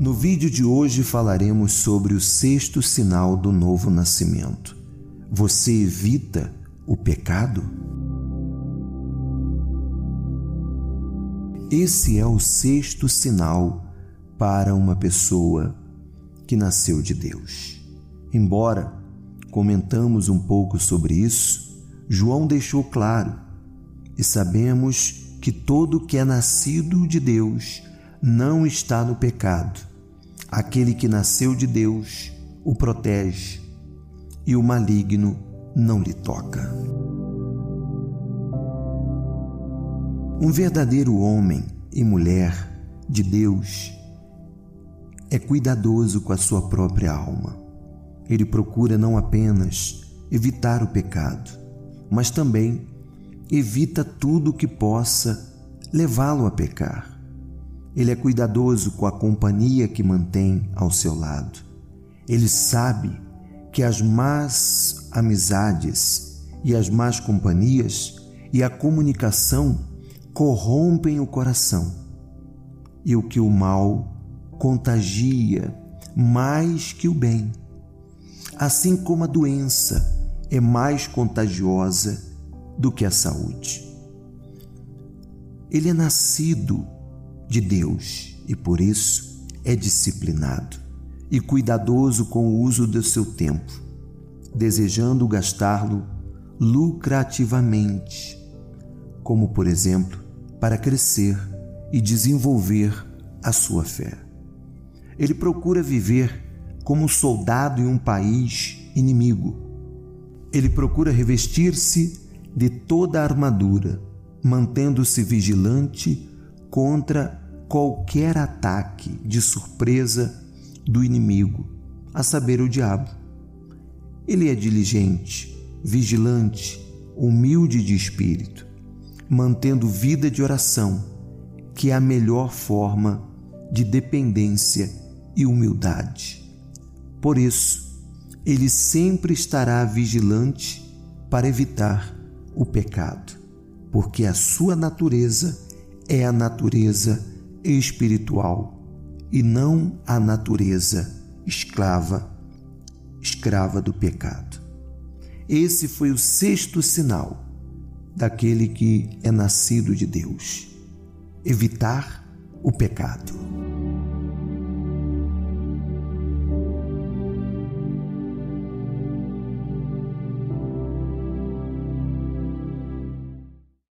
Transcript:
No vídeo de hoje falaremos sobre o sexto sinal do novo nascimento. Você evita o pecado? Esse é o sexto sinal para uma pessoa que nasceu de Deus. Embora comentamos um pouco sobre isso, João deixou claro e sabemos que todo que é nascido de Deus não está no pecado. Aquele que nasceu de Deus o protege e o maligno não lhe toca. Um verdadeiro homem e mulher de Deus é cuidadoso com a sua própria alma. Ele procura não apenas evitar o pecado, mas também evita tudo que possa levá-lo a pecar. Ele é cuidadoso com a companhia que mantém ao seu lado. Ele sabe que as más amizades e as más companhias e a comunicação corrompem o coração e o que o mal contagia mais que o bem. Assim como a doença é mais contagiosa do que a saúde. Ele é nascido de Deus e por isso é disciplinado e cuidadoso com o uso do seu tempo, desejando gastá-lo lucrativamente, como por exemplo, para crescer e desenvolver a sua fé. Ele procura viver como um soldado em um país inimigo. Ele procura revestir-se de toda a armadura, mantendo-se vigilante contra qualquer ataque de surpresa do inimigo, a saber, o diabo. Ele é diligente, vigilante, humilde de espírito, mantendo vida de oração, que é a melhor forma de dependência e humildade. Por isso, ele sempre estará vigilante para evitar o pecado, porque a sua natureza é a natureza espiritual e não a natureza escrava, escrava do pecado. Esse foi o sexto sinal daquele que é nascido de Deus: evitar o pecado.